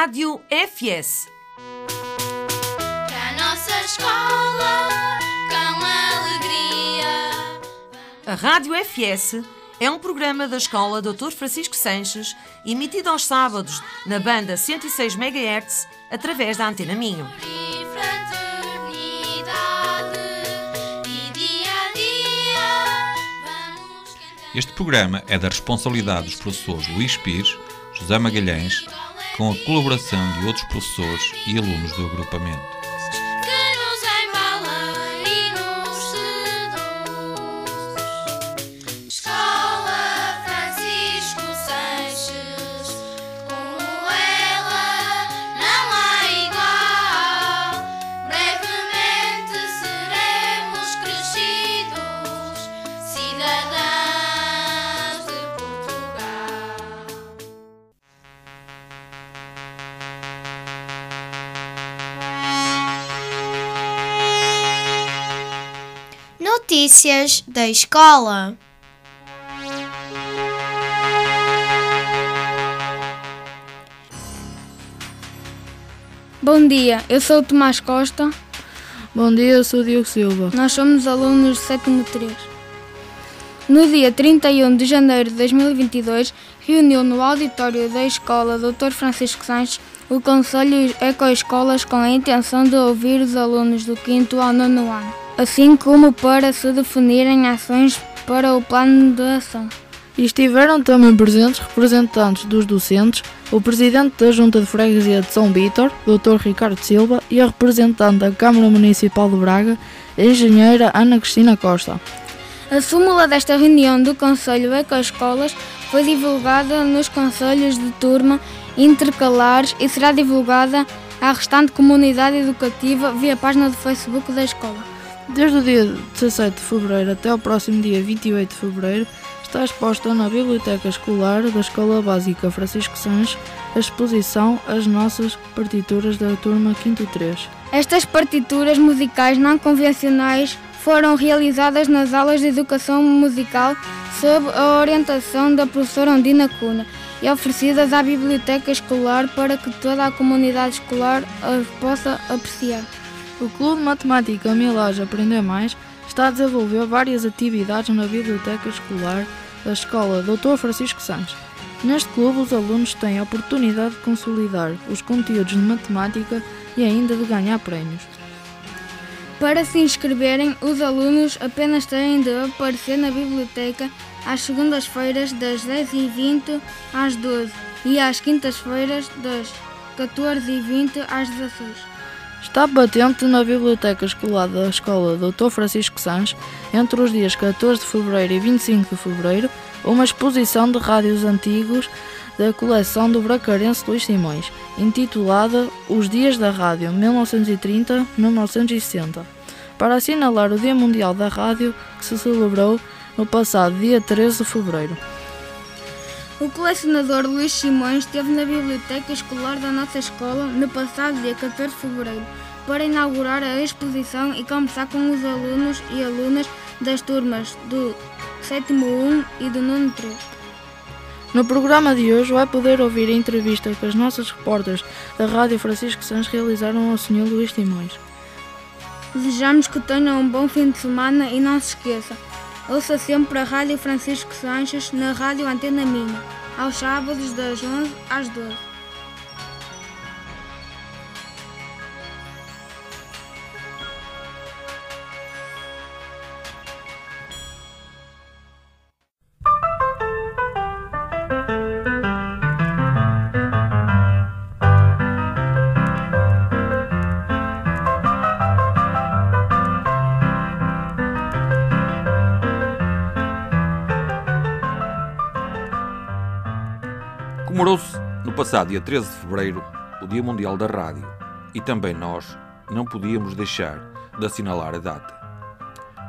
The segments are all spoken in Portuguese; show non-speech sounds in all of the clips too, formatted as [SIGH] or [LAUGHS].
Rádio FS. Para a nossa escola, com alegria. A Rádio FS é um programa da Escola Dr. Francisco Sanches, emitido aos sábados na banda 106 MHz através da Antena Minho. Este programa é da responsabilidade dos professores Luís Pires, José Magalhães, com a colaboração de outros professores e alunos do agrupamento. Notícias da escola. Bom dia, eu sou o Tomás Costa, Bom dia, eu sou o Diogo Silva. nós somos alunos do sétimo 3. No dia 31 de janeiro de 2022, reuniu no auditório da Escola Dr. Francisco Sanches o Conselho Ecoescolas com a intenção de ouvir os alunos do 5 ao 9 ano, assim como para se definirem ações para o plano de ação. E estiveram também presentes representantes dos docentes, o presidente da Junta de Freguesia de São Vítor, Dr. Ricardo Silva, e a representante da Câmara Municipal de Braga, a engenheira Ana Cristina Costa. A súmula desta reunião do Conselho Ecoescolas foi divulgada nos conselhos de turma intercalares e será divulgada à restante comunidade educativa via página do Facebook da escola. Desde o dia 17 de fevereiro até o próximo dia 28 de fevereiro, está exposta na Biblioteca Escolar da Escola Básica Francisco Sanches a exposição As Nossas Partituras da turma 5 3. Estas partituras musicais não convencionais foram realizadas nas aulas de educação musical sob a orientação da professora Ondina Cunha e oferecidas à biblioteca escolar para que toda a comunidade escolar as possa apreciar. O Clube Matemática Milage Aprender Mais está a desenvolver várias atividades na biblioteca escolar da Escola Dr. Francisco Sanches. Neste clube, os alunos têm a oportunidade de consolidar os conteúdos de matemática e ainda de ganhar prémios. Para se inscreverem, os alunos apenas têm de aparecer na biblioteca às segundas-feiras das 10h20 às 12 e às quintas-feiras das 14h20 às 16 Está patente na Biblioteca Escolar da Escola Dr. Francisco Sanches, entre os dias 14 de fevereiro e 25 de fevereiro, uma exposição de rádios antigos da coleção do bracarense Luís Simões, intitulada Os Dias da Rádio 1930-1960, para assinalar o Dia Mundial da Rádio que se celebrou no passado dia 13 de fevereiro. O colecionador Luís Simões esteve na biblioteca escolar da nossa escola no passado dia 14 de fevereiro para inaugurar a exposição e conversar com os alunos e alunas das turmas do 7 1 e do 9 3. No programa de hoje vai poder ouvir a entrevista que as nossas repórteres da Rádio Francisco Sanches realizaram ao Sr. Luís Simões. Desejamos que tenham um bom fim de semana e não se esqueça, ouça sempre a Rádio Francisco Sanches na Rádio Antena Minha, aos sábados das 11 às 12. Passado dia 13 de fevereiro o Dia Mundial da Rádio e também nós não podíamos deixar de assinalar a data.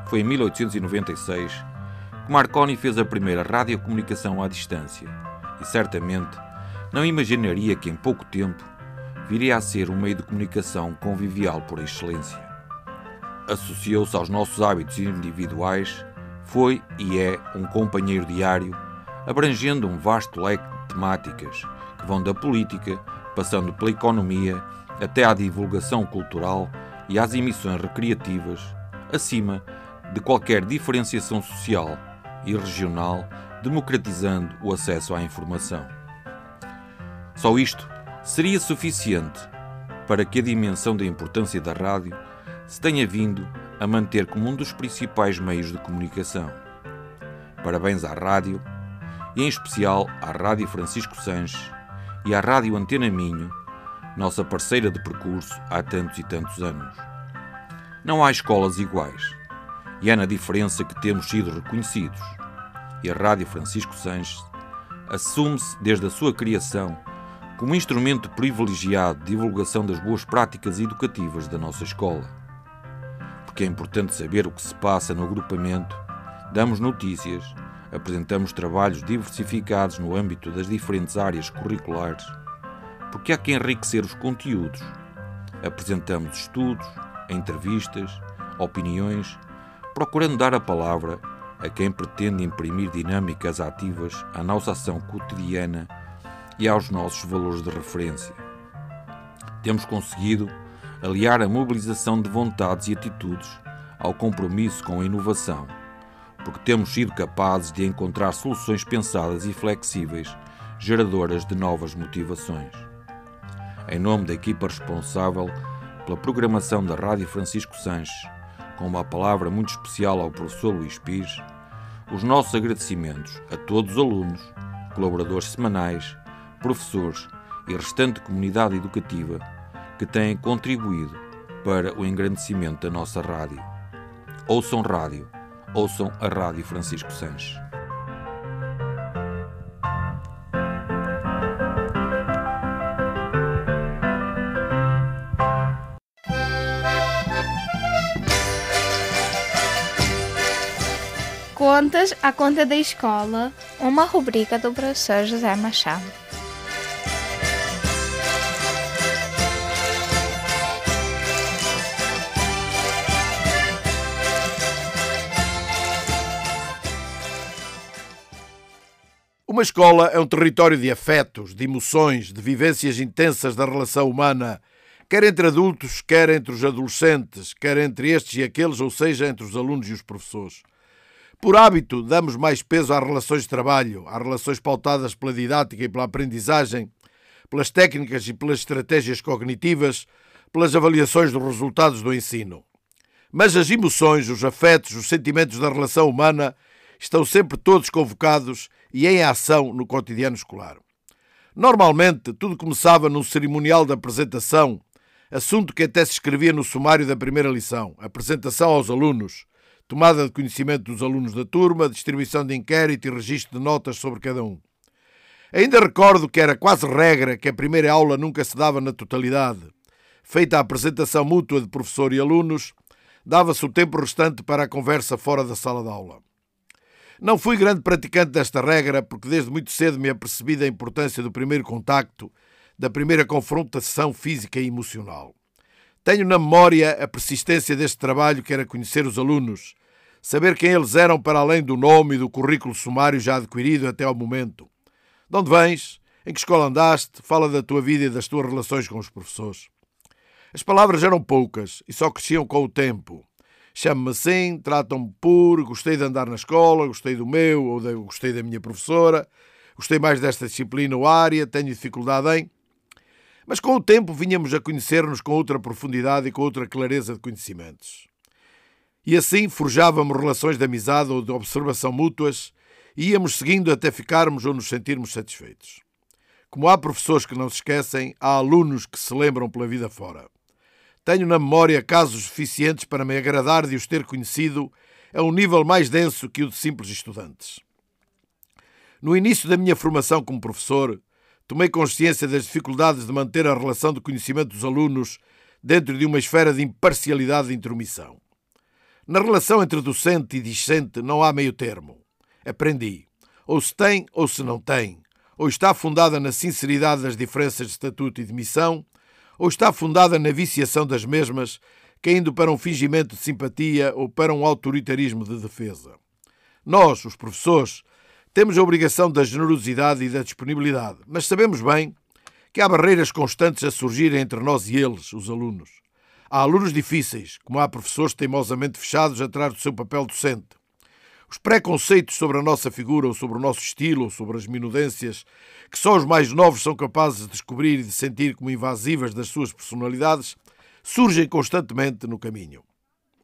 Foi em 1896 que Marconi fez a primeira radiocomunicação à distância e certamente não imaginaria que em pouco tempo viria a ser um meio de comunicação convivial por excelência. Associou-se aos nossos hábitos individuais, foi e é um companheiro diário, abrangendo um vasto leque de temáticas que vão da política, passando pela economia até à divulgação cultural e às emissões recreativas, acima de qualquer diferenciação social e regional, democratizando o acesso à informação. Só isto seria suficiente para que a dimensão da importância da rádio se tenha vindo a manter como um dos principais meios de comunicação. Parabéns à rádio, e em especial à Rádio Francisco Sanches e à Rádio Antena Minho, nossa parceira de percurso há tantos e tantos anos. Não há escolas iguais, e é na diferença que temos sido reconhecidos. E a Rádio Francisco Sanches assume-se desde a sua criação como instrumento privilegiado de divulgação das boas práticas educativas da nossa escola. Porque é importante saber o que se passa no agrupamento, damos notícias, apresentamos trabalhos diversificados no âmbito das diferentes áreas curriculares, porque há que enriquecer os conteúdos. Apresentamos estudos, entrevistas, opiniões, procurando dar a palavra a quem pretende imprimir dinâmicas ativas à nossa ação cotidiana e aos nossos valores de referência. Temos conseguido aliar a mobilização de vontades e atitudes ao compromisso com a inovação, porque temos sido capazes de encontrar soluções pensadas e flexíveis, geradoras de novas motivações. Em nome da equipa responsável pela programação da Rádio Francisco Sanches, com uma palavra muito especial ao professor Luís Pires, os nossos agradecimentos a todos os alunos, colaboradores semanais, professores e restante comunidade educativa que têm contribuído para o engrandecimento da nossa rádio. Ouçam rádio, ouçam a Rádio Francisco Sanches. Contas à conta da escola. Uma rubrica do professor José Machado. Uma escola é um território de afetos, de emoções, de vivências intensas da relação humana, quer entre adultos, quer entre os adolescentes, quer entre estes e aqueles, ou seja, entre os alunos e os professores. Por hábito, damos mais peso às relações de trabalho, às relações pautadas pela didática e pela aprendizagem, pelas técnicas e pelas estratégias cognitivas, pelas avaliações dos resultados do ensino. Mas as emoções, os afetos, os sentimentos da relação humana estão sempre todos convocados e em ação no cotidiano escolar. Normalmente, tudo começava num cerimonial de apresentação, assunto que até se escrevia no sumário da primeira lição, apresentação aos alunos, tomada de conhecimento dos alunos da turma, distribuição de inquérito e registro de notas sobre cada um. Ainda recordo que era quase regra que a primeira aula nunca se dava na totalidade. Feita a apresentação mútua de professor e alunos, dava-se o tempo restante para a conversa fora da sala de aula. Não fui grande praticante desta regra porque desde muito cedo me apercebi da importância do primeiro contacto, da primeira confrontação física e emocional. Tenho na memória a persistência deste trabalho que era conhecer os alunos, saber quem eles eram para além do nome e do currículo sumário já adquirido até ao momento. De onde vens? Em que escola andaste? Fala da tua vida e das tuas relações com os professores. As palavras eram poucas e só cresciam com o tempo. Chamo-me assim, tratam-me por, gostei de andar na escola, gostei do meu, ou de, gostei da minha professora, gostei mais desta disciplina ou área, tenho dificuldade em. Mas com o tempo vinhamos a conhecer-nos com outra profundidade e com outra clareza de conhecimentos. E assim forjávamos relações de amizade ou de observação mútuas e íamos seguindo até ficarmos ou nos sentirmos satisfeitos. Como há professores que não se esquecem, há alunos que se lembram pela vida fora. Tenho na memória casos suficientes para me agradar de os ter conhecido a um nível mais denso que o de simples estudantes. No início da minha formação como professor, tomei consciência das dificuldades de manter a relação de conhecimento dos alunos dentro de uma esfera de imparcialidade e intromissão. Na relação entre docente e discente não há meio termo. Aprendi. Ou se tem ou se não tem. Ou está fundada na sinceridade das diferenças de estatuto e de missão, ou está fundada na viciação das mesmas, caindo para um fingimento de simpatia ou para um autoritarismo de defesa. Nós, os professores, temos a obrigação da generosidade e da disponibilidade, mas sabemos bem que há barreiras constantes a surgirem entre nós e eles, os alunos. Há alunos difíceis, como há professores teimosamente fechados atrás do seu papel docente. Os preconceitos sobre a nossa figura, ou sobre o nosso estilo, ou sobre as minudências, que só os mais novos são capazes de descobrir e de sentir como invasivas das suas personalidades, surgem constantemente no caminho.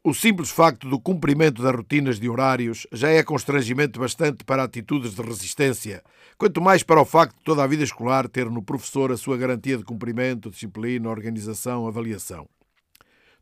O simples facto do cumprimento das rotinas de horários já é constrangimento bastante para atitudes de resistência, quanto mais para o facto de toda a vida escolar ter no professor a sua garantia de cumprimento, disciplina, organização, avaliação.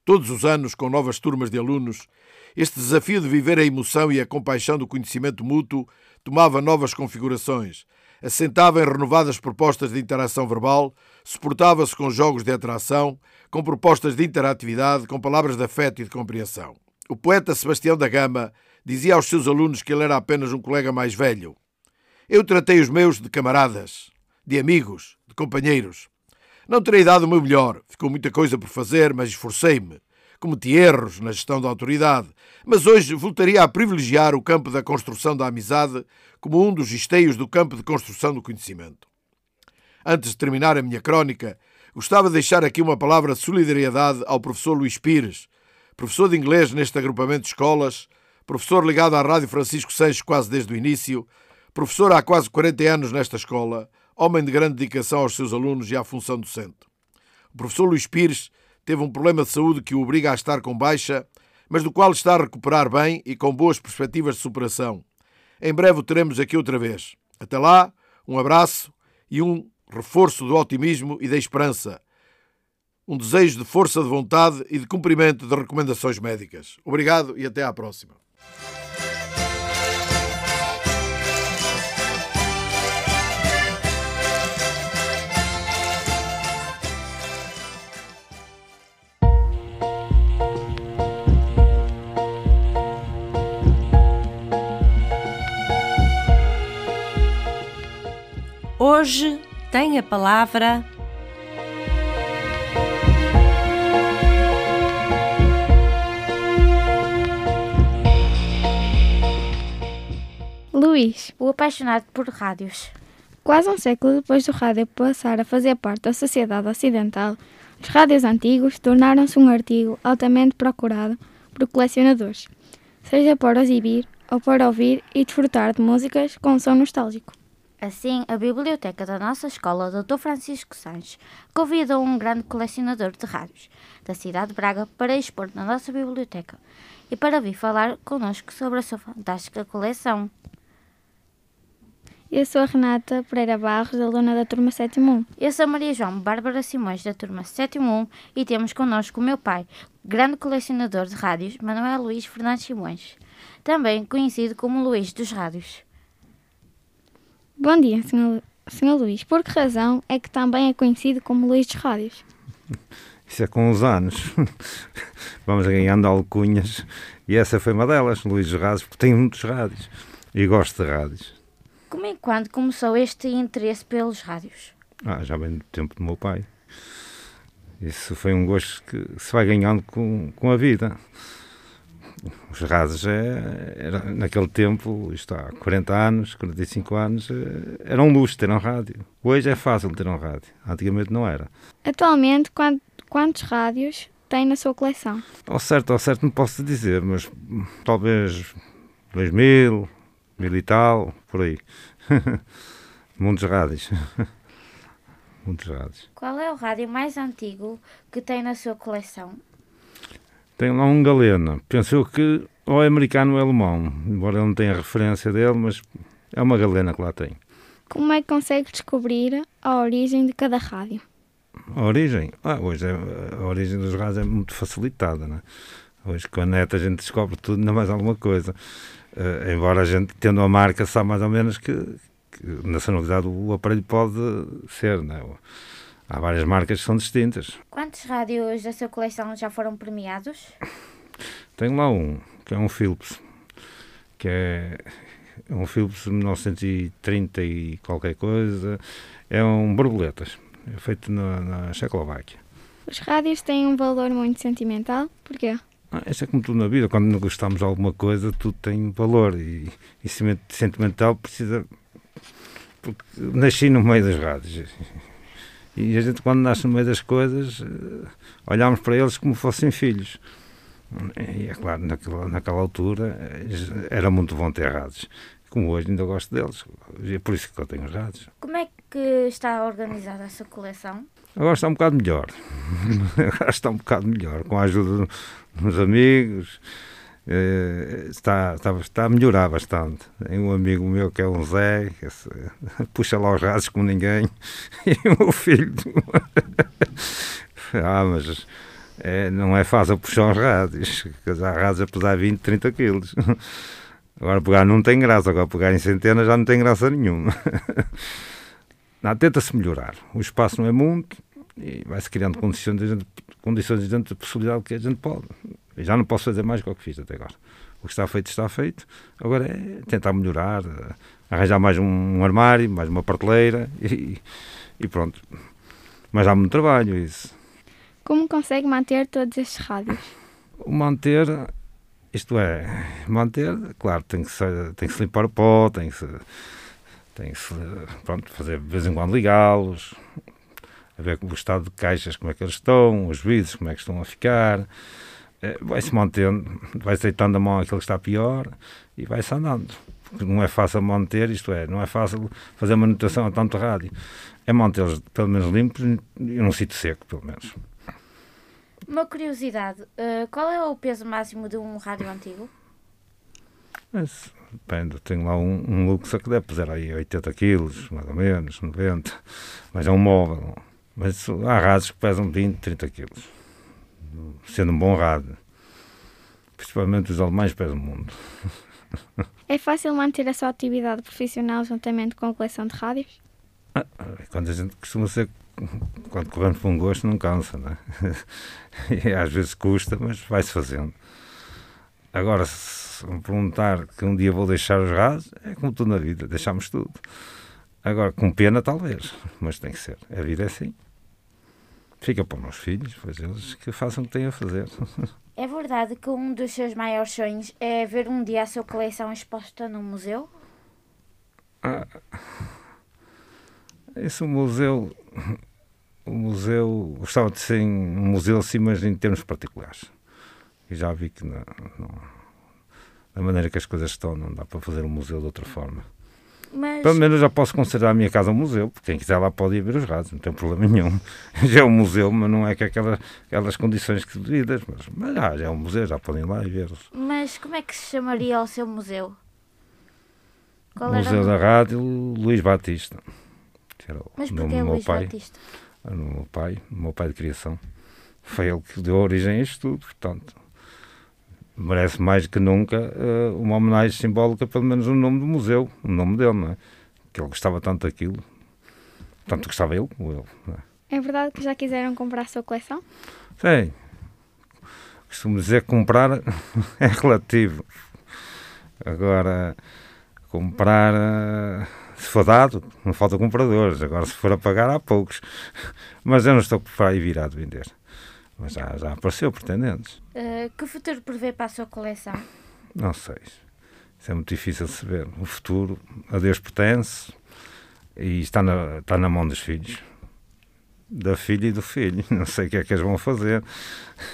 Todos os anos, com novas turmas de alunos, este desafio de viver a emoção e a compaixão do conhecimento mútuo tomava novas configurações, assentava em renovadas propostas de interação verbal, suportava-se com jogos de atração, com propostas de interatividade, com palavras de afeto e de compreensão. O poeta Sebastião da Gama dizia aos seus alunos que ele era apenas um colega mais velho. Eu tratei os meus de camaradas, de amigos, de companheiros. Não terei dado o meu melhor, ficou muita coisa por fazer, mas esforcei-me. Cometi erros na gestão da autoridade, mas hoje voltaria a privilegiar o campo da construção da amizade como um dos esteios do campo de construção do conhecimento. Antes de terminar a minha crónica, gostava de deixar aqui uma palavra de solidariedade ao professor Luís Pires, professor de inglês neste agrupamento de escolas, professor ligado à Rádio Francisco Sanches quase desde o início, professor há quase 40 anos nesta escola, homem de grande dedicação aos seus alunos e à função docente. O professor Luís Pires teve um problema de saúde que o obriga a estar com baixa, mas do qual está a recuperar bem e com boas perspectivas de superação. Em breve o teremos aqui outra vez. Até lá, um abraço e um reforço do otimismo e da esperança. Um desejo de força de vontade e de cumprimento de recomendações médicas. Obrigado e até à próxima. Hoje tem a palavra Luís, O apaixonado por rádios. quase um século depois do rádio passar a fazer parte da sociedade ocidental, os rádios antigos tornaram-se um artigo altamente procurado por colecionadores, seja para exibir ou para ouvir e desfrutar de músicas com um som nostálgico. Assim, a biblioteca da nossa escola, Dr. Francisco Sanches, convidou um grande colecionador de rádios da cidade de Braga para expor na nossa biblioteca e para vir falar connosco sobre a sua fantástica coleção. Eu sou a Renata Pereira Barros, aluna da turma 7.1. Eu sou Maria João Bárbara Simões, da turma 7.1, e temos connosco o meu pai, grande colecionador de rádios, Manuel Luís Fernandes Simões, também conhecido como Luís dos Rádios. Bom dia, Sr. Sr. Luís. Por que razão é que também é conhecido como Luís dos Rádios? Isso é com os anos. [LAUGHS] Vamos ganhando alcunhas. E essa foi uma delas, Luís dos Rádios, porque tem muitos rádios. E gosto de rádios. Como e quando começou este interesse pelos rádios? Ah, já vem do tempo do meu pai. Isso foi um gosto que se vai ganhando com, com a vida. Os rádios, é, era, naquele tempo, isto há 40 anos, 45 anos, é, era um luxo ter um rádio. Hoje é fácil ter um rádio. Antigamente não era. Atualmente, quan- quantos rádios tem na sua coleção? Ao certo, ao certo não posso dizer, mas talvez 2000, mil e tal, por aí. [LAUGHS] Muitos rádios. [LAUGHS] Muitos rádios. Qual é o rádio mais antigo que tem na sua coleção? Tem lá um galena. Penso eu que ou é americano ou é alemão, embora ele não tenha referência dele, mas é uma galena que lá tem. Como é que consegue descobrir a origem de cada rádio? A origem? Ah, hoje é, a origem dos rádios é muito facilitada, né? Hoje com a net a gente descobre tudo, ainda mais alguma coisa. Eh, embora a gente, tendo a marca, sabe mais ou menos que, que nacionalidade o aparelho pode ser, né? Há várias marcas que são distintas. Quantos rádios da sua coleção já foram premiados? Tenho lá um, que é um Philips, que é um Philips de 1930 e qualquer coisa. É um borboletas, é feito na, na Checoslováquia. Os rádios têm um valor muito sentimental. Porquê? Ah, isso é como tudo na vida, quando não gostamos de alguma coisa, tudo tem valor e, e senti- sentimental precisa. Porque nasci no meio das rádios E a gente, quando nasce no meio das coisas, eh, olhamos para eles como fossem filhos. E é claro, naquela, naquela altura era muito bom ter rádios. Como hoje ainda gosto deles. É por isso que eu tenho os rádios. Como é que está organizada essa coleção? Agora está um bocado melhor. [LAUGHS] Agora está um bocado melhor. Com a ajuda dos amigos. Eh, Está, está, está a melhorar bastante. Tem um amigo meu que é um Zé, que se- [LAUGHS] puxa lá os rádios como ninguém, [LAUGHS] e o meu filho. [LAUGHS] ah, mas é, não é fácil puxar os rádios, há rádios a pesar 20, 30 quilos. Agora pegar não tem graça, agora pegar em centenas já não tem graça nenhuma. Não, tenta-se melhorar. O espaço não é muito e vai-se criando condições, de condições da possibilidade que a gente pode. Eu já não posso fazer mais do que o que fiz até agora. O que está feito, está feito. Agora é tentar melhorar, eh, arranjar mais um armário, mais uma prateleira [LAUGHS] e, e pronto. Mas há muito trabalho isso. Como consegue manter todos estes rádios? Manter, isto é, manter, claro, tem que se, tem que se limpar o pó, tem que se, tem que se pronto, fazer de vez em quando ligá-los, a ver o estado de caixas, como é que eles estão, os vidros, como é que estão a ficar. Eh, Vai-se mantendo, vai-se deitando a mão àquilo que está pior e vai-se andando. Porque não é fácil manter, isto é, não é fácil fazer manutenção a tanto rádio. É mantê-los pelo menos limpos e num sítio seco, pelo menos. Uma curiosidade, eh, qual é o peso máximo de um rádio antigo? Mas, depende, tenho lá um, um Luxa que deve pesar aí 80 quilos, mais ou menos, 90, mas é um móvel. Mas há rádios que pesam 20, 30 quilos, sendo um bom rádio. Principalmente os alemães pesam muito. [LAUGHS] É fácil manter a sua atividade profissional juntamente com a coleção de rádios? Quando a gente costuma ser, quando corremos por um gosto, não cansa, não é? [LAUGHS] E às vezes custa, mas vai-se fazendo. Agora, se me perguntar que um dia vou deixar os rádios, é como tudo na vida, deixamos tudo. Agora, com pena, talvez, mas tem que ser. A vida é assim. Fica para os meus filhos, pois eles que façam o que têm a fazer. [LAUGHS] É verdade que um dos seus maiores sonhos é ver um dia a sua coleção exposta num museu? Esse museu, o museu, gostava de ser um museu assim, mas em termos particulares. E já vi que não, não- da maneira que as coisas estão, não dá para fazer um museu de outra forma. Mas, Pelo menos já posso considerar a minha casa um museu, porque quem quiser lá pode ir ver os rádios, não tem problema nenhum. [LAUGHS] Já é um museu, mas não é que aquelas, aquelas condições que devidas, mas, mas já, já é um museu, já podem ir lá e vê-los. mas como é que se chamaria o seu museu? Qual era Museu o- da Rádio Luís Batista. era Mas porquê meu Luís pai. Batista? Era o meu pai, o meu pai de criação. Foi ele que deu origem a isto tudo, portanto, merece mais que nunca eh, uma homenagem simbólica, pelo menos o nome do museu, o nome dele, não é? Que ele gostava tanto daquilo, tanto gostava ele como ele, não é? É verdade que já quiseram comprar a sua coleção? Sim, costumo dizer que comprar [LAUGHS] é relativo. Agora, comprar, eh, se for dado, não falta compradores. Agora, se for a pagar, há poucos. Mas eu não estou para aí virado vender. Mas já, já apareceu pretendentes. Eh, que futuro prevê para a sua coleção? Não sei. Isso é muito difícil de se ver. O futuro a Deus pertence e está na, está na mão dos filhos. Da filha e do filho. [LAUGHS] Não sei o que é que eles vão fazer.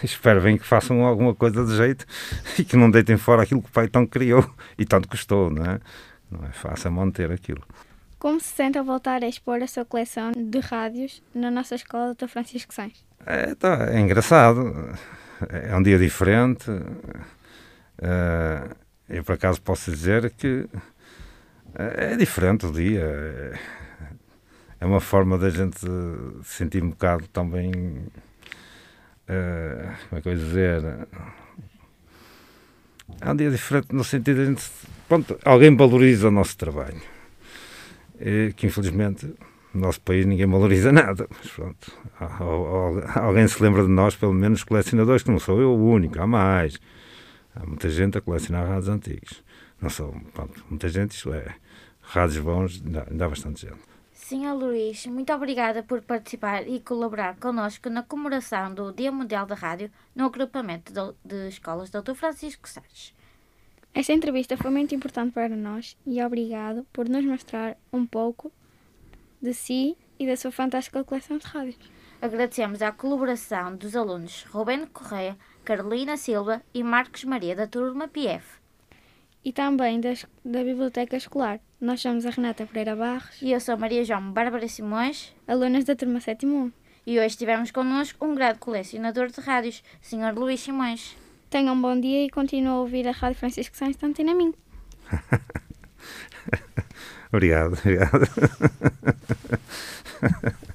Espero bem que façam alguma coisa de jeito e que não deitem fora aquilo que o pai tanto criou [LAUGHS] e tanto custou, não é? Não é fácil manter aquilo. Como se sente ao voltar a expor a sua coleção de rádios na nossa escola Dr. Francisco Sainz? É, tá, é engraçado. É um dia diferente. Eh, eu, por acaso, posso dizer que é diferente o dia. É- uma forma da gente se sentir um bocado também. eh, como é que eu ia dizer? É um dia diferente no sentido de a gente. Pronto, alguém valoriza o nosso trabalho. Eh, que infelizmente no nosso país ninguém valoriza [LAUGHS] nada. Mas pronto, al- al- alguém se lembra de nós, pelo menos colecionadores, que não sou eu o único, há mais. Há muita gente a colecionar rádios antigos. Não sou, pronto, muita gente, isto é, rádios bons, há bastante gente. Senhor Luís, muito obrigada por participar e colaborar connosco na comemoração do Dia Mundial da Rádio no agrupamento de escolas Dr. Francisco Santos. Esta entrevista foi muito importante para nós e obrigado por nos mostrar um pouco de si e da sua fantástica coleção de rádios. Agradecemos a colaboração dos alunos Rubén Correia, Carolina Silva e Marcos Maria da turma PF. E também das, da Biblioteca Escolar. Nós somos a Renata Pereira Barros, E eu sou Maria João Bárbara Simões alunas da turma 7 1. e hoje tivemos connosco um grande colecionador de rádios, Sr. Luís Simões. Tenham um bom dia e continuem a ouvir a Rádio Francisco Santos da Antena Mim. Obrigado, obrigado. [LAUGHS]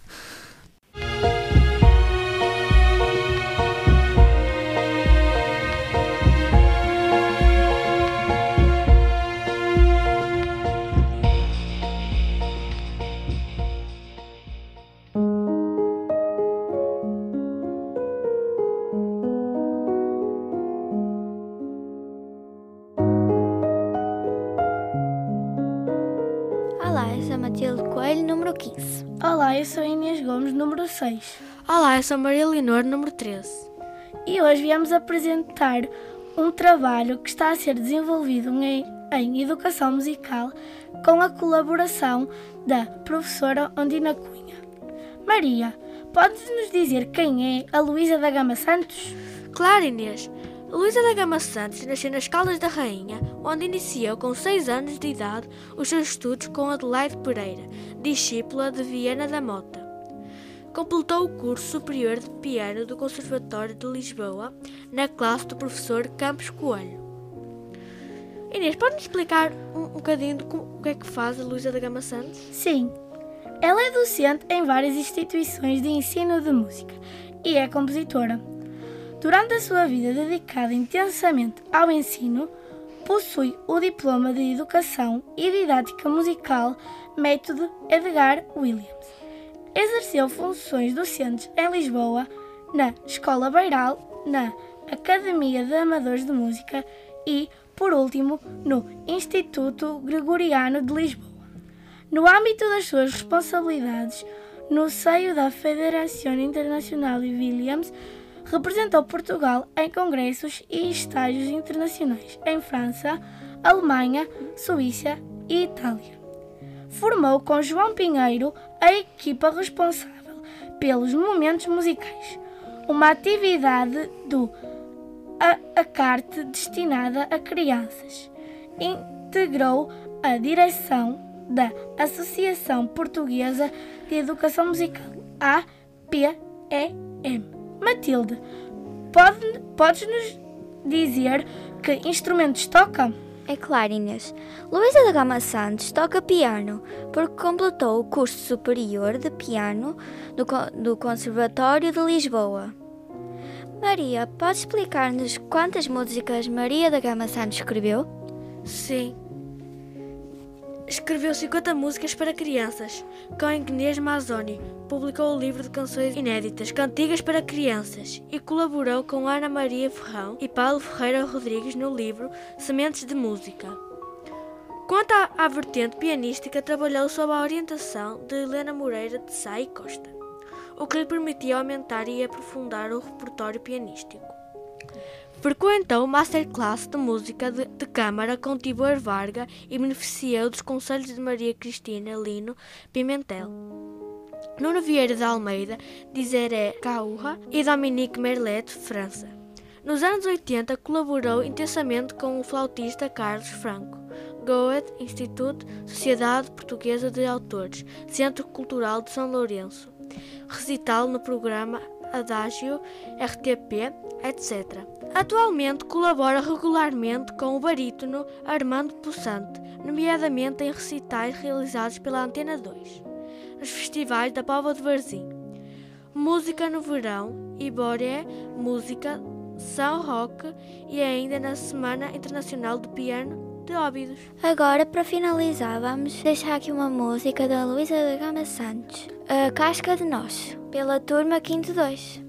Olá, eu sou Maria Leonor, número 13. E hoje viemos apresentar um trabalho que está a ser desenvolvido em, em educação musical com a colaboração da professora Ondina Cunha. Maria, podes-nos dizer quem é a Luísa da Gama Santos? Claro, Inês. Luísa da Gama Santos nasceu nas Caldas da Rainha, onde iniciou com 6 anos de idade os seus estudos com Adelaide Pereira, discípula de Viana da Mota. Completou o curso superior de piano do Conservatório de Lisboa, na classe do professor Campos Coelho. Inês, pode-nos explicar um, um bocadinho o que é que faz a Luísa da Gama Santos? Sim, ela é docente em várias instituições de ensino de música e é compositora. Durante a sua vida dedicada intensamente ao ensino, possui o diploma de Educação e Didática Musical Método Edgar Williams. Exerceu funções docentes em Lisboa, na Escola Beiral, na Academia de Amadores de Música e, por último, no Instituto Gregoriano de Lisboa. No âmbito das suas responsabilidades, no seio da Federação Internacional de Williams, representou Portugal em congressos e estágios internacionais em França, Alemanha, Suíça e Itália. Formou com João Pinheiro a equipa responsável pelos momentos musicais, uma atividade do a, a CARTE destinada a crianças. Integrou a direção da Associação Portuguesa de Educação Musical, APEM. Matilde, pode, podes-nos dizer que instrumentos toca? É Inês. Luísa da Gama Santos toca piano porque completou o curso superior de piano do, do Conservatório de Lisboa. Maria, pode explicar-nos quantas músicas Maria da Gama Santos escreveu? Sim. Escreveu 50 músicas para crianças. Com Inês Mazzoni, publicou o livro de canções inéditas, Cantigas para Crianças, e colaborou com Ana Maria Ferrão e Paulo Ferreira Rodrigues no livro Sementes de Música. Quanto à, à vertente pianística, trabalhou sob a orientação de Helena Moreira de Sá e Costa, o que lhe permitia aumentar e aprofundar o repertório pianístico. Frequentou masterclass de música de, de câmara com Tibor Varga e beneficiou dos conselhos de Maria Cristina Lino Pimentel. Nuno Vieira de Almeida, de Zeré Caurra e Dominique Merlet, França. Nos anos 80 colaborou intensamente com o flautista Carlos Franco. Goethe Instituto, Sociedade Portuguesa de Autores, Centro Cultural de São Lourenço. Recital no programa Adágio, RTP, etc. Atualmente colabora regularmente com o barítono Armando Possante, nomeadamente em recitais realizados pela Antena 2, nos festivais da Póvoa de Varzim. Música no Verão, Iboré, Música, São Roque e ainda na Semana Internacional do Piano de Óbidos. Agora, para finalizar, vamos deixar aqui uma música da Luísa da Gama Santos, A Casca de Nós, pela turma 5 2.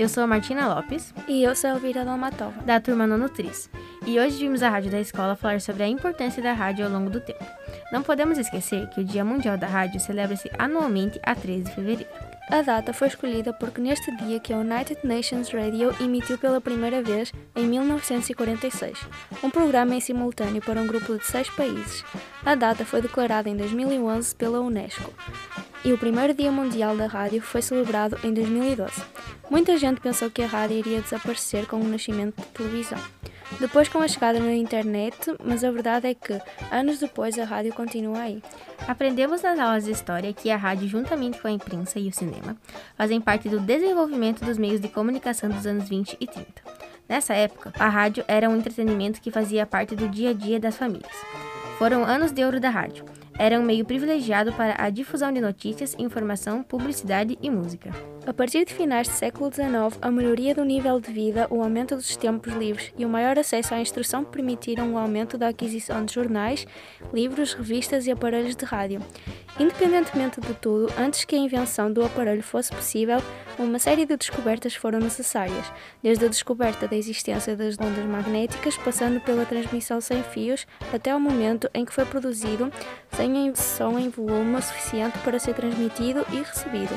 Eu sou a Martina Lopes. E eu sou a Elvira Dalmatova. Da turma Nono Tris. E hoje vimos a rádio da escola falar sobre a importância da rádio ao longo do tempo. Não podemos esquecer que o Dia Mundial da Rádio celebra-se anualmente a 13 de fevereiro. A data foi escolhida porque neste dia que a United Nations Radio emitiu pela primeira vez, em 1946, um programa em simultâneo para um grupo de seis países. A data foi declarada em 2011 pela Unesco e o primeiro Dia Mundial da Rádio foi celebrado em 2012. Muita gente pensou que a rádio iria desaparecer com o nascimento da televisão. Depois com a chegada na internet, mas a verdade é que, anos depois, a rádio continua aí. Aprendemos nas aulas de história que a rádio, juntamente com a imprensa e o cinema, fazem parte do desenvolvimento dos meios de comunicação dos anos 20 e 30. Nessa época, a rádio era um entretenimento que fazia parte do dia a dia das famílias. Foram anos de ouro da rádio era um meio privilegiado para a difusão de notícias, informação, publicidade e música. A partir de finais do século XIX, a melhoria do nível de vida, o aumento dos tempos livres e o maior acesso à instrução permitiram o aumento da aquisição de jornais, livros, revistas e aparelhos de rádio. Independentemente de tudo, antes que a invenção do aparelho fosse possível, uma série de descobertas foram necessárias, desde a descoberta da existência das ondas magnéticas, passando pela transmissão sem fios, até o momento em que foi produzido sem som em volume suficiente para ser transmitido e recebido.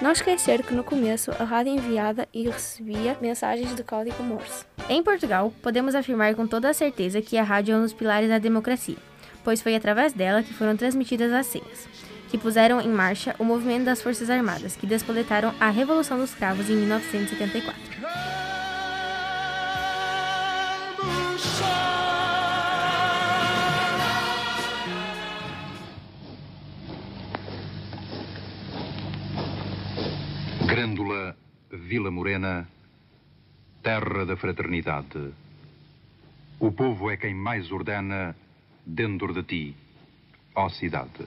Não esquecer que no começo a rádio enviada e recebia mensagens de código Morse. Em Portugal, podemos afirmar com toda a certeza que a rádio é um dos pilares da democracia, pois foi através dela que foram transmitidas as senhas, que puseram em marcha o movimento das Forças Armadas, que despoletaram a Revolução dos Cravos em 1974. Grândola, Vila Morena, terra da fraternidade. O povo é quem mais ordena dentro de ti, ó cidade.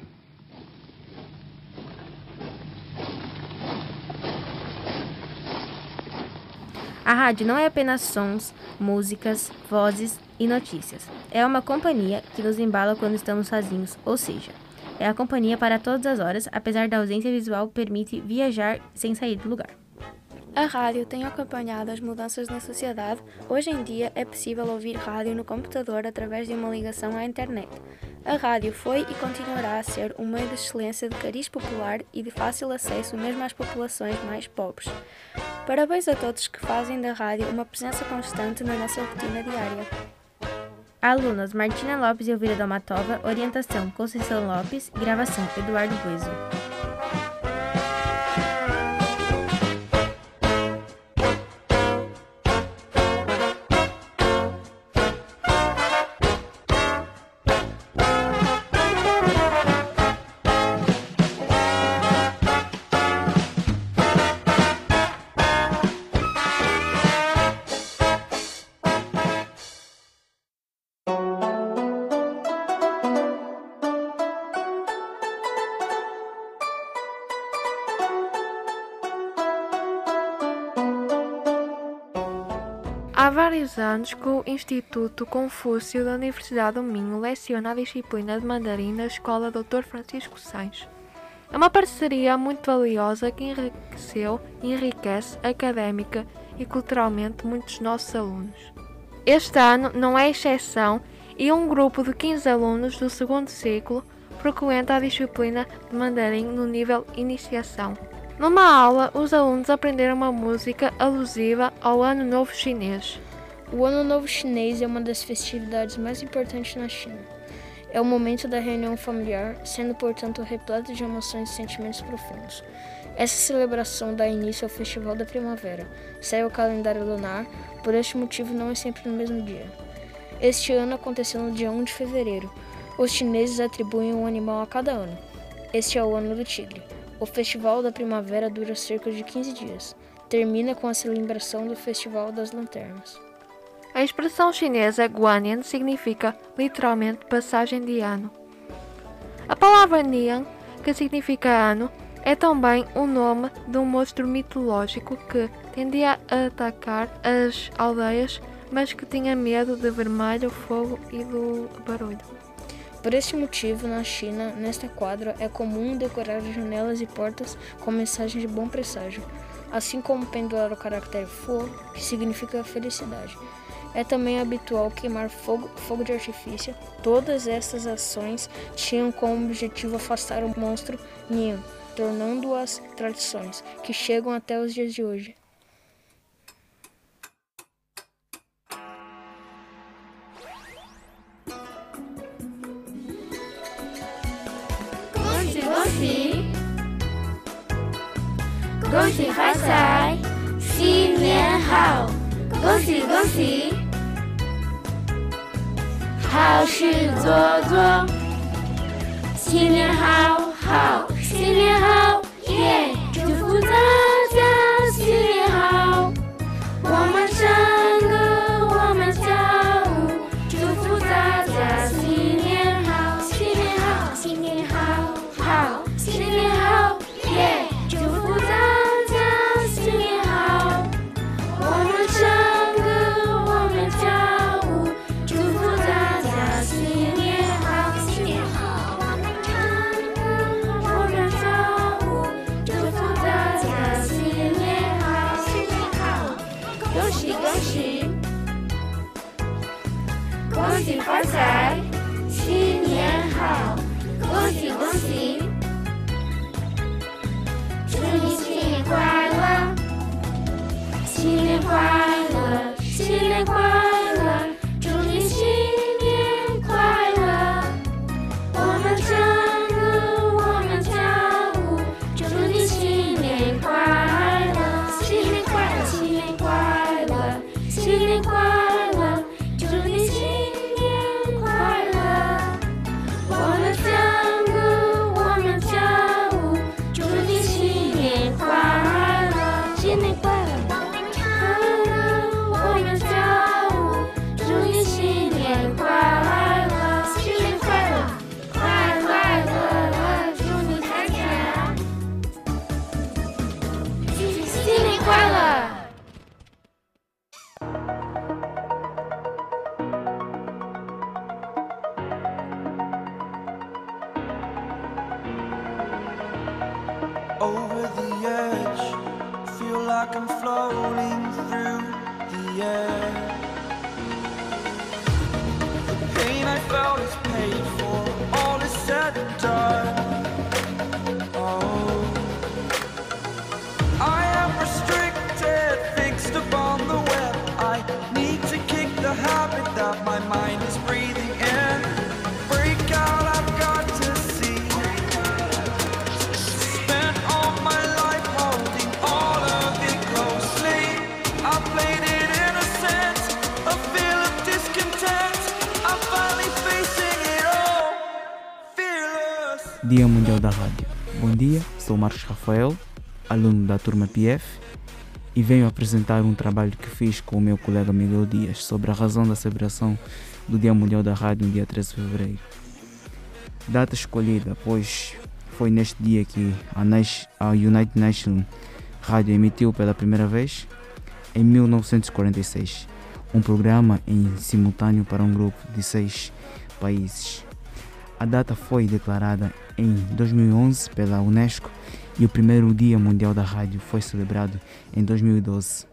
A rádio não é apenas sons, músicas, vozes e notícias. É uma companhia que nos embala quando estamos sozinhos, ou seja, é a companhia para todas as horas, apesar da ausência visual permite viajar sem sair do lugar. A rádio tem acompanhado as mudanças na sociedade. Hoje em dia é possível ouvir rádio no computador através de uma ligação à internet. A rádio foi e continuará a ser um meio de excelência de cariz popular e de fácil acesso mesmo às populações mais pobres. Parabéns a todos que fazem da rádio uma presença constante na nossa rotina diária. Alunas Martina Lopes e Elvira Dalmatova, orientação Conceição Lopes, gravação Eduardo Bueso. Anos que o Instituto Confúcio da Universidade do Minho leciona a disciplina de mandarim na Escola Dr. Francisco Sainz. É uma parceria muito valiosa que enriqueceu e enriquece académica e culturalmente muitos nossos alunos. Este ano não é exceção e um grupo de 15 alunos do segundo ciclo frequenta a disciplina de mandarim no nível iniciação. Numa aula, os alunos aprenderam uma música alusiva ao Ano Novo Chinês. O Ano Novo Chinês é uma das festividades mais importantes na China. É o momento da reunião familiar, sendo portanto repleto de emoções e sentimentos profundos. Essa celebração dá início ao Festival da Primavera, segue o calendário lunar, por este motivo não é sempre no mesmo dia. Este ano aconteceu no dia 1 de fevereiro. Os chineses atribuem um animal a cada ano. Este é o ano do tigre. O Festival da Primavera dura cerca de 15 dias. Termina com a celebração do Festival das Lanternas. A expressão chinesa Guanyan significa literalmente passagem de ano. A palavra Nian, que significa ano, é também o nome de um monstro mitológico que tendia a atacar as aldeias, mas que tinha medo de vermelho, fogo e do barulho. Por este motivo, na China, nesta quadra, é comum decorar janelas e portas com mensagens de bom presságio. assim como pendurar o caractere fo, que significa felicidade. É também habitual queimar fogo, fogo de artifício. Todas essas ações tinham como objetivo afastar o monstro Nian, tornando-as tradições que chegam até os dias de hoje. Gonsi, gonsi. Gonsi Fasai. 新年好，恭喜恭喜， 好事做做，新年好好，新年好，耶！祝福大 turma PF, e venho apresentar um trabalho que fiz com o meu colega Miguel Dias sobre a razão da celebração do Dia Mundial da Rádio no dia 13 de fevereiro. Data escolhida, pois foi neste dia que a, Nas- a United Nations Rádio emitiu pela primeira vez, em 1946, um programa em simultâneo para um grupo de seis países. A data foi declarada em 2011 pela Unesco e o primeiro Dia Mundial da Rádio foi celebrado em 2012.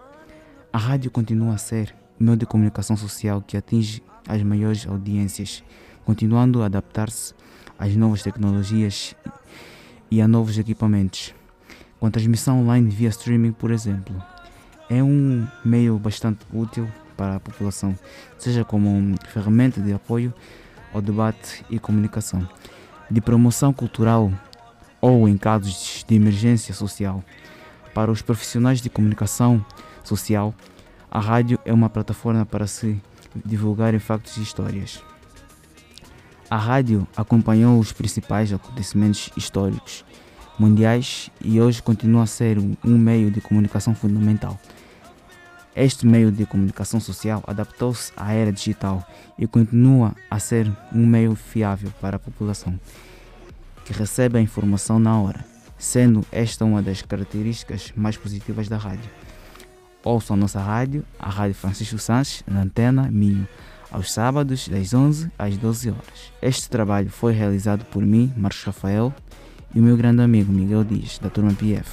A rádio continua a ser o meio de comunicação social que atinge as maiores audiências, continuando a adaptar-se às novas tecnologias e a novos equipamentos. Com transmissão online via streaming, por exemplo, é um meio bastante útil para a população, seja como ferramenta de apoio ao debate e comunicação, de promoção cultural ou em casos de emergência social. Para os profissionais de comunicação social, a rádio é uma plataforma para se divulgarem factos e histórias. A rádio acompanhou os principais acontecimentos históricos mundiais e hoje continua a ser um meio de comunicação fundamental. Este meio de comunicação social adaptou-se à era digital e continua a ser um meio fiável para a população, que recebe a informação na hora, sendo esta uma das características mais positivas da rádio. Ouça a nossa rádio, a Rádio Francisco Sanches, na Antena Minho, aos sábados, das 11 às 12 horas. Este trabalho foi realizado por mim, Marcos Rafael, e o meu grande amigo Miguel Dias, da turma PF.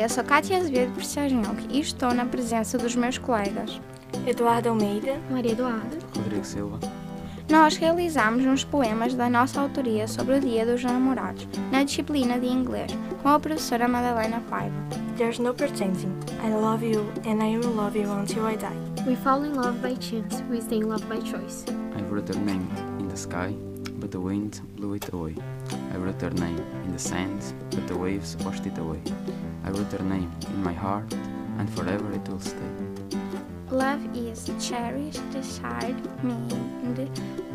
Dia, sou Cátia Azevedo Preciagnocchi e estou na presença dos meus colegas. Eduardo Almeida, Maria Eduarda, Rodrigo Silva. Nós realizamos uns poemas da nossa autoria sobre o Dia dos Namorados, na disciplina de inglês, com a professora Madalena Paiva. There's no pretending. I love you and I will love you until I die. We fall in love by chance, we stay in love by choice. I wrote her name in the sky, but the wind blew it away. I wrote her name in the sand, but the waves washed it away. I wrote her name in my heart, and forever it will stay. Love is cherished, desired, meaned,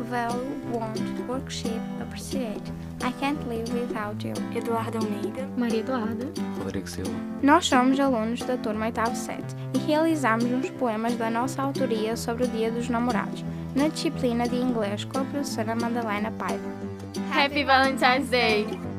value, want, worship, appreciate. I can't live without you. Eduardo Almeida, Maria Eduarda, Rodrigo Silva. Nós somos alunos da turma 8 7 e realizamos uns poemas da nossa autoria sobre o Dia dos Namorados, na disciplina de inglês com a professora Madalena Paiva. Happy Valentine's Day!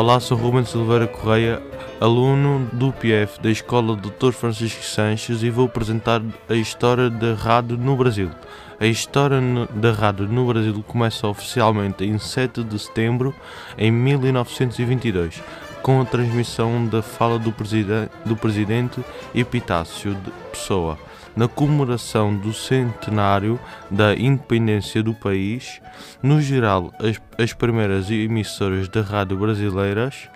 Olá, sou Ruben Silveira Correia, aluno do PF da Escola Dr. Francisco Sanches e vou apresentar a história da rádio no Brasil. A história da rádio no Brasil começa oficialmente em 7 de setembro em 1922, com a transmissão da fala do, do presidente Epitácio de Pessoa. Na comemoração do centenário da independência do país, no geral, as, as primeiras emissoras da rádio brasileiras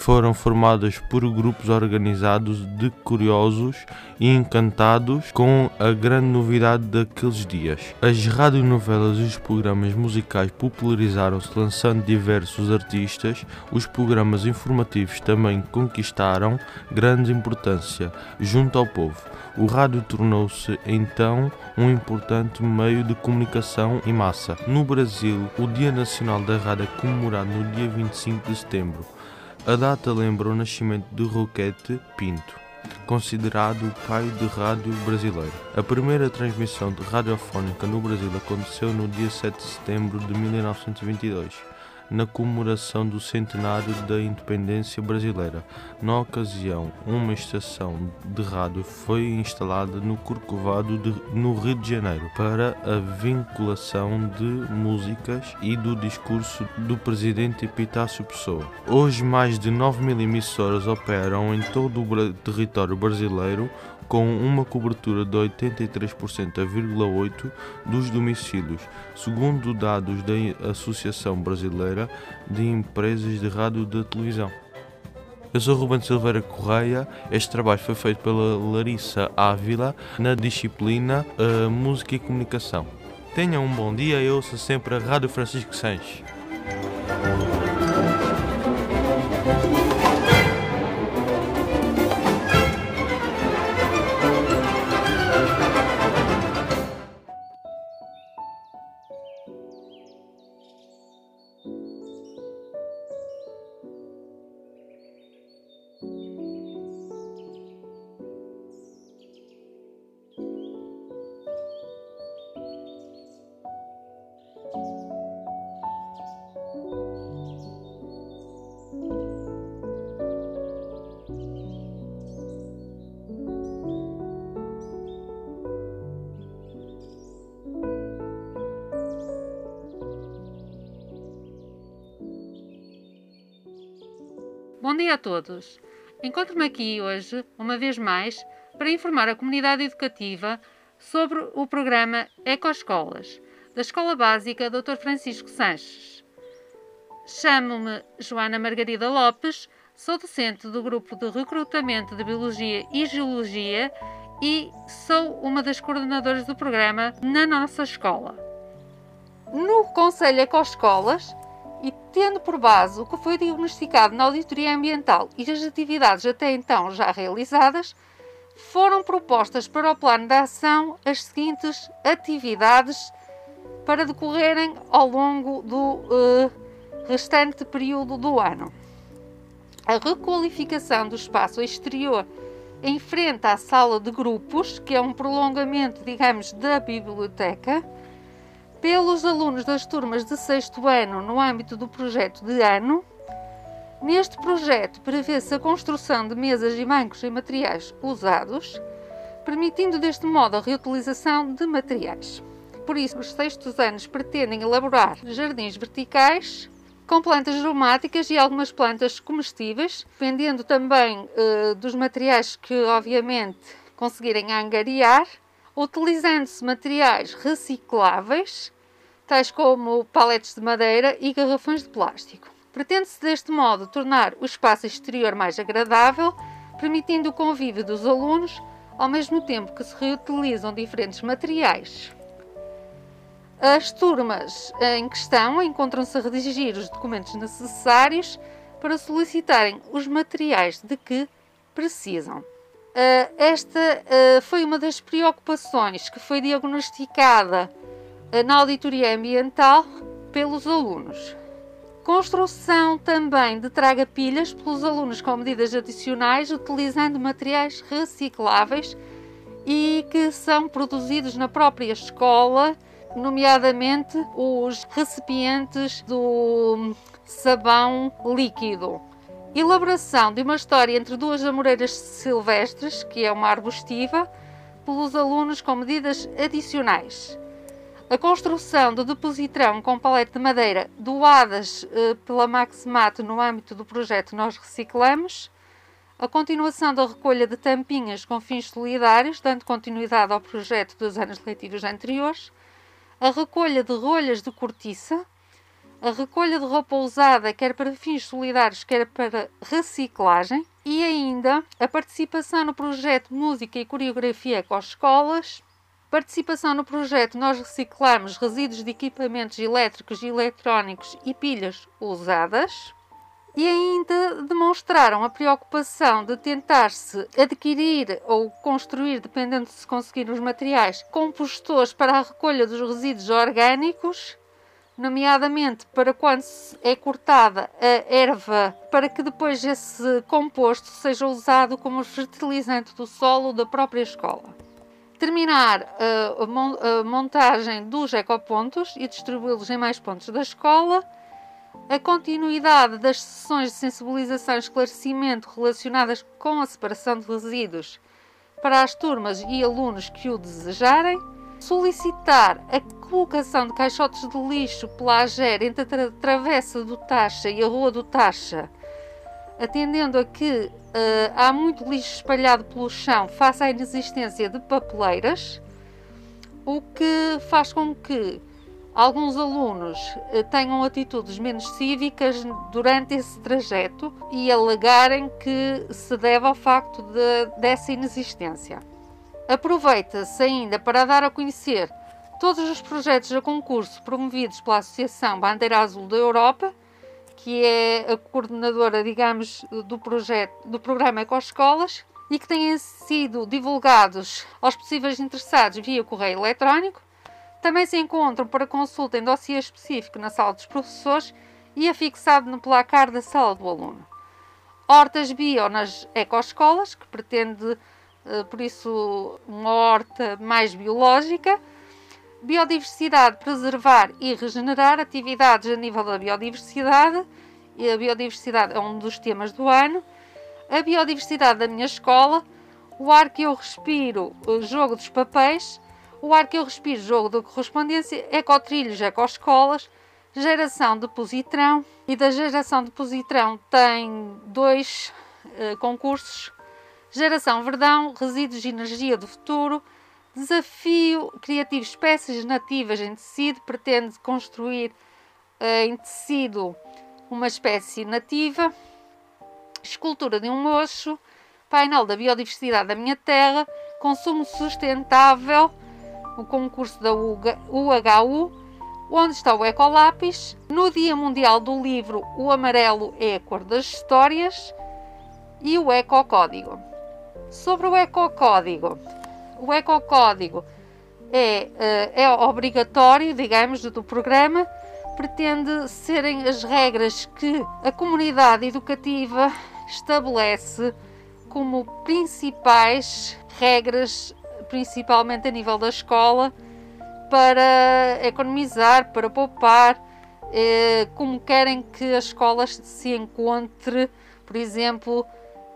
foram formadas por grupos organizados de curiosos e encantados com a grande novidade daqueles dias. As radionovelas e os programas musicais popularizaram-se lançando diversos artistas. Os programas informativos também conquistaram grande importância junto ao povo. O rádio tornou-se então um importante meio de comunicação em massa. No Brasil, o Dia Nacional da Rádio é comemorado no dia 25 de setembro. A data lembra o nascimento de Roquete Pinto, considerado o pai de rádio brasileiro. A primeira transmissão de radiofónica no Brasil aconteceu no dia 7 de setembro de 1922, na comemoração do centenário da independência brasileira. Na ocasião, uma estação de rádio foi instalada no Corcovado, de, no Rio de Janeiro, para a vinculação de músicas e do discurso do presidente Epitácio Pessoa. Hoje, mais de 9 mil emissoras operam em todo o território brasileiro com uma cobertura de 83,8% dos domicílios, segundo dados da Associação Brasileira de Empresas de Rádio e de Televisão. Eu sou Ruben Silveira Correia. Este trabalho foi feito pela Larissa Ávila na disciplina eh, Música e Comunicação. Tenham um bom dia e ouça sempre a Rádio Francisco Sanches. Bom dia a todos. Encontro-me aqui hoje, uma vez mais, para informar a comunidade educativa sobre o programa Ecoescolas, da Escola Básica Dr. Francisco Sanches. Chamo-me Joana Margarida Lopes, sou docente do grupo de recrutamento de Biologia e Geologia e sou uma das coordenadoras do programa na nossa escola. No Conselho Ecoescolas, e tendo por base o que foi diagnosticado na auditoria ambiental e as atividades até então já realizadas, foram propostas para o plano de ação as seguintes atividades para decorrerem ao longo do uh, restante período do ano. A requalificação do espaço exterior em frente à sala de grupos, que é um prolongamento, digamos, da biblioteca, pelos alunos das turmas de sexto ano no âmbito do projeto de ano. Neste projeto prevê-se a construção de mesas e bancos em materiais usados, permitindo deste modo a reutilização de materiais. Por isso, os sextos anos pretendem elaborar jardins verticais com plantas aromáticas e algumas plantas comestíveis, dependendo também uh, dos materiais que, obviamente, conseguirem angariar, utilizando-se materiais recicláveis, tais como paletes de madeira e garrafões de plástico. Pretende-se deste modo tornar o espaço exterior mais agradável, permitindo o convívio dos alunos, ao mesmo tempo que se reutilizam diferentes materiais. As turmas em questão encontram-se a redigir os documentos necessários para solicitarem os materiais de que precisam. Esta foi uma das preocupações que foi diagnosticada na auditoria ambiental pelos alunos. Construção também de traga-pilhas pelos alunos com medidas adicionais, utilizando materiais recicláveis e que são produzidos na própria escola, nomeadamente os recipientes do sabão líquido. Elaboração de uma história entre duas amoreiras silvestres, que é uma arbustiva, pelos alunos com medidas adicionais. A construção do depositrão com palete de madeira doadas eh, pela Maximato no âmbito do projeto Nós Reciclamos. A continuação da recolha de tampinhas com fins solidários, dando continuidade ao projeto dos anos letivos anteriores. A recolha de rolhas de cortiça. A recolha de roupa usada, quer para fins solidários, quer para reciclagem. E ainda a participação no projeto Música e Coreografia com as escolas, Participação no projeto Nós Reciclamos Resíduos de Equipamentos Elétricos e Eletrónicos e Pilhas Usadas. E ainda demonstraram a preocupação de tentar-se adquirir ou construir, dependendo de se conseguir os materiais, compostores para a recolha dos resíduos orgânicos, nomeadamente para quando é cortada a erva, para que depois esse composto seja usado como fertilizante do solo da própria escola. Terminar uh, a montagem dos ecopontos e distribuí-los em mais pontos da escola, a continuidade das sessões de sensibilização e esclarecimento relacionadas com a separação de resíduos para as turmas e alunos que o desejarem, solicitar a colocação de caixotes de lixo pela AGER entre a Travessa do Taxa e a Rua do Taxa, atendendo a que Uh, há muito lixo espalhado pelo chão face à inexistência de papeleiras, o que faz com que alguns alunos uh, tenham atitudes menos cívicas durante esse trajeto e alegarem que se deve ao facto de, dessa inexistência. Aproveita-se ainda para dar a conhecer todos os projetos a concurso promovidos pela Associação Bandeira Azul da Europa que é a coordenadora, digamos, do projeto do programa Ecoscolas e que têm sido divulgados aos possíveis interessados via correio eletrónico. Também se encontram para consulta em dossiê específico na sala dos professores e afixado no placar da sala do aluno. Hortas bio nas ecoescolas, que pretende, por isso, uma horta mais biológica. Biodiversidade, preservar e regenerar atividades a nível da biodiversidade. E a biodiversidade é um dos temas do ano. A biodiversidade da minha escola. O ar que eu respiro, o jogo dos papéis. O ar que eu respiro, jogo da correspondência. Ecotrilhos, ecoescolas. Geração de positrão. E da geração de positrão tem dois uh, concursos. Geração Verdão, Resíduos de Energia do Futuro Desafio criativo espécies nativas em tecido pretende construir uh, em tecido uma espécie nativa. Escultura de um mocho, painel da biodiversidade da minha terra, consumo sustentável, o concurso da UHU, onde está o Ecolápis, no Dia Mundial do Livro, o amarelo é a cor das histórias e o Ecocódigo. Sobre o Ecocódigo, o Ecocódigo é, é obrigatório, digamos, do programa, pretende serem as regras que a comunidade educativa estabelece como principais regras, principalmente a nível da escola, para economizar, para poupar, eh, como querem que a escola se encontre, por exemplo,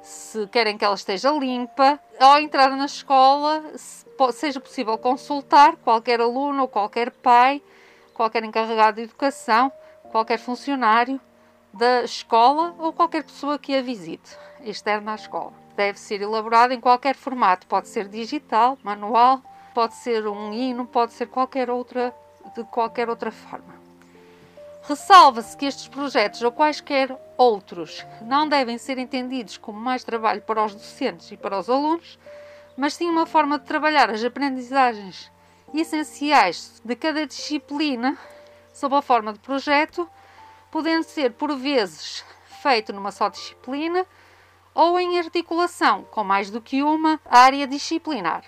se querem que ela esteja limpa. Ao entrar na escola, seja possível consultar qualquer aluno ou qualquer pai, qualquer encarregado de educação, qualquer funcionário da escola ou qualquer pessoa que a visite externa à escola. Deve ser elaborado em qualquer formato, pode ser digital, manual, pode ser um hino, pode ser qualquer outra, de qualquer outra forma. Ressalva-se que estes projetos ou quaisquer outros não devem ser entendidos como mais trabalho para os docentes e para os alunos, mas sim uma forma de trabalhar as aprendizagens essenciais de cada disciplina sob a forma de projeto, podendo ser por vezes feito numa só disciplina ou em articulação com mais do que uma área disciplinar.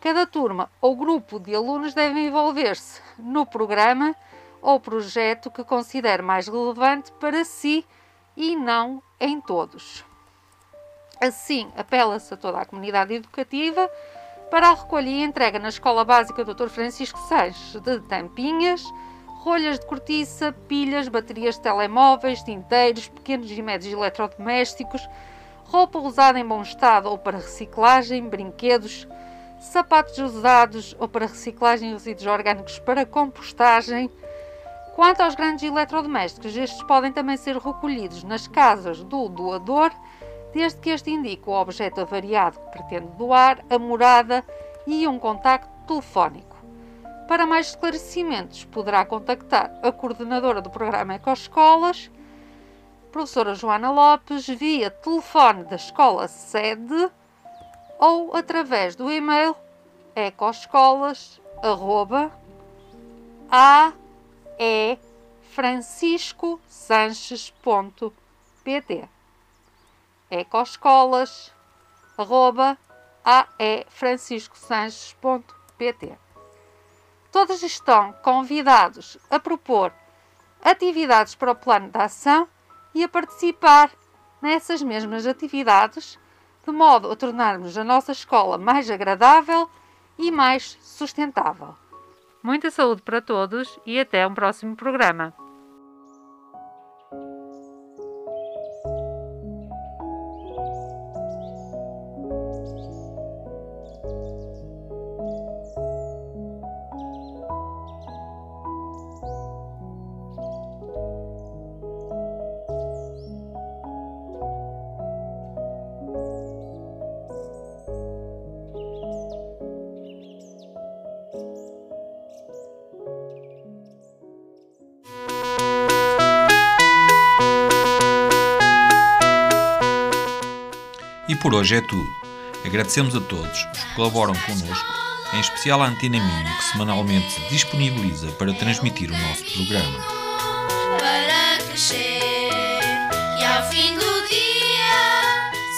Cada turma ou grupo de alunos deve envolver-se no programa ou projeto que considere mais relevante para si e não em todos. Assim, apela-se a toda a comunidade educativa para a recolha e entrega na Escola Básica Dr. Francisco Sanches de tampinhas, rolhas de cortiça, pilhas, baterias de telemóveis, tinteiros, pequenos e médios eletrodomésticos, roupa usada em bom estado ou para reciclagem, brinquedos, sapatos usados ou para reciclagem e resíduos orgânicos para compostagem. Quanto aos grandes eletrodomésticos, estes podem também ser recolhidos nas casas do doador, desde que este indique o objeto avariado que pretende doar, a morada e um contacto telefónico. Para mais esclarecimentos, poderá contactar a coordenadora do programa Ecoescolas, professora Joana Lopes, via telefone da escola sede ou através do e-mail ecoscolas.aefranciscosanches.pt ecoscolas.aefranciscosanches.pt Todos estão convidados a propor atividades para o plano de ação e a participar nessas mesmas atividades, de modo a tornarmos a nossa escola mais agradável e mais sustentável. Muita saúde para todos e até um próximo programa. Hoje é tudo. Agradecemos a todos os que colaboram connosco, em especial a Antena Minho, que semanalmente se disponibiliza para transmitir o nosso programa. Para crescer e ao fim do dia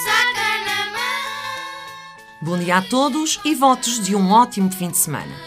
saca na mão. Bom dia a todos e votos de um ótimo fim de semana.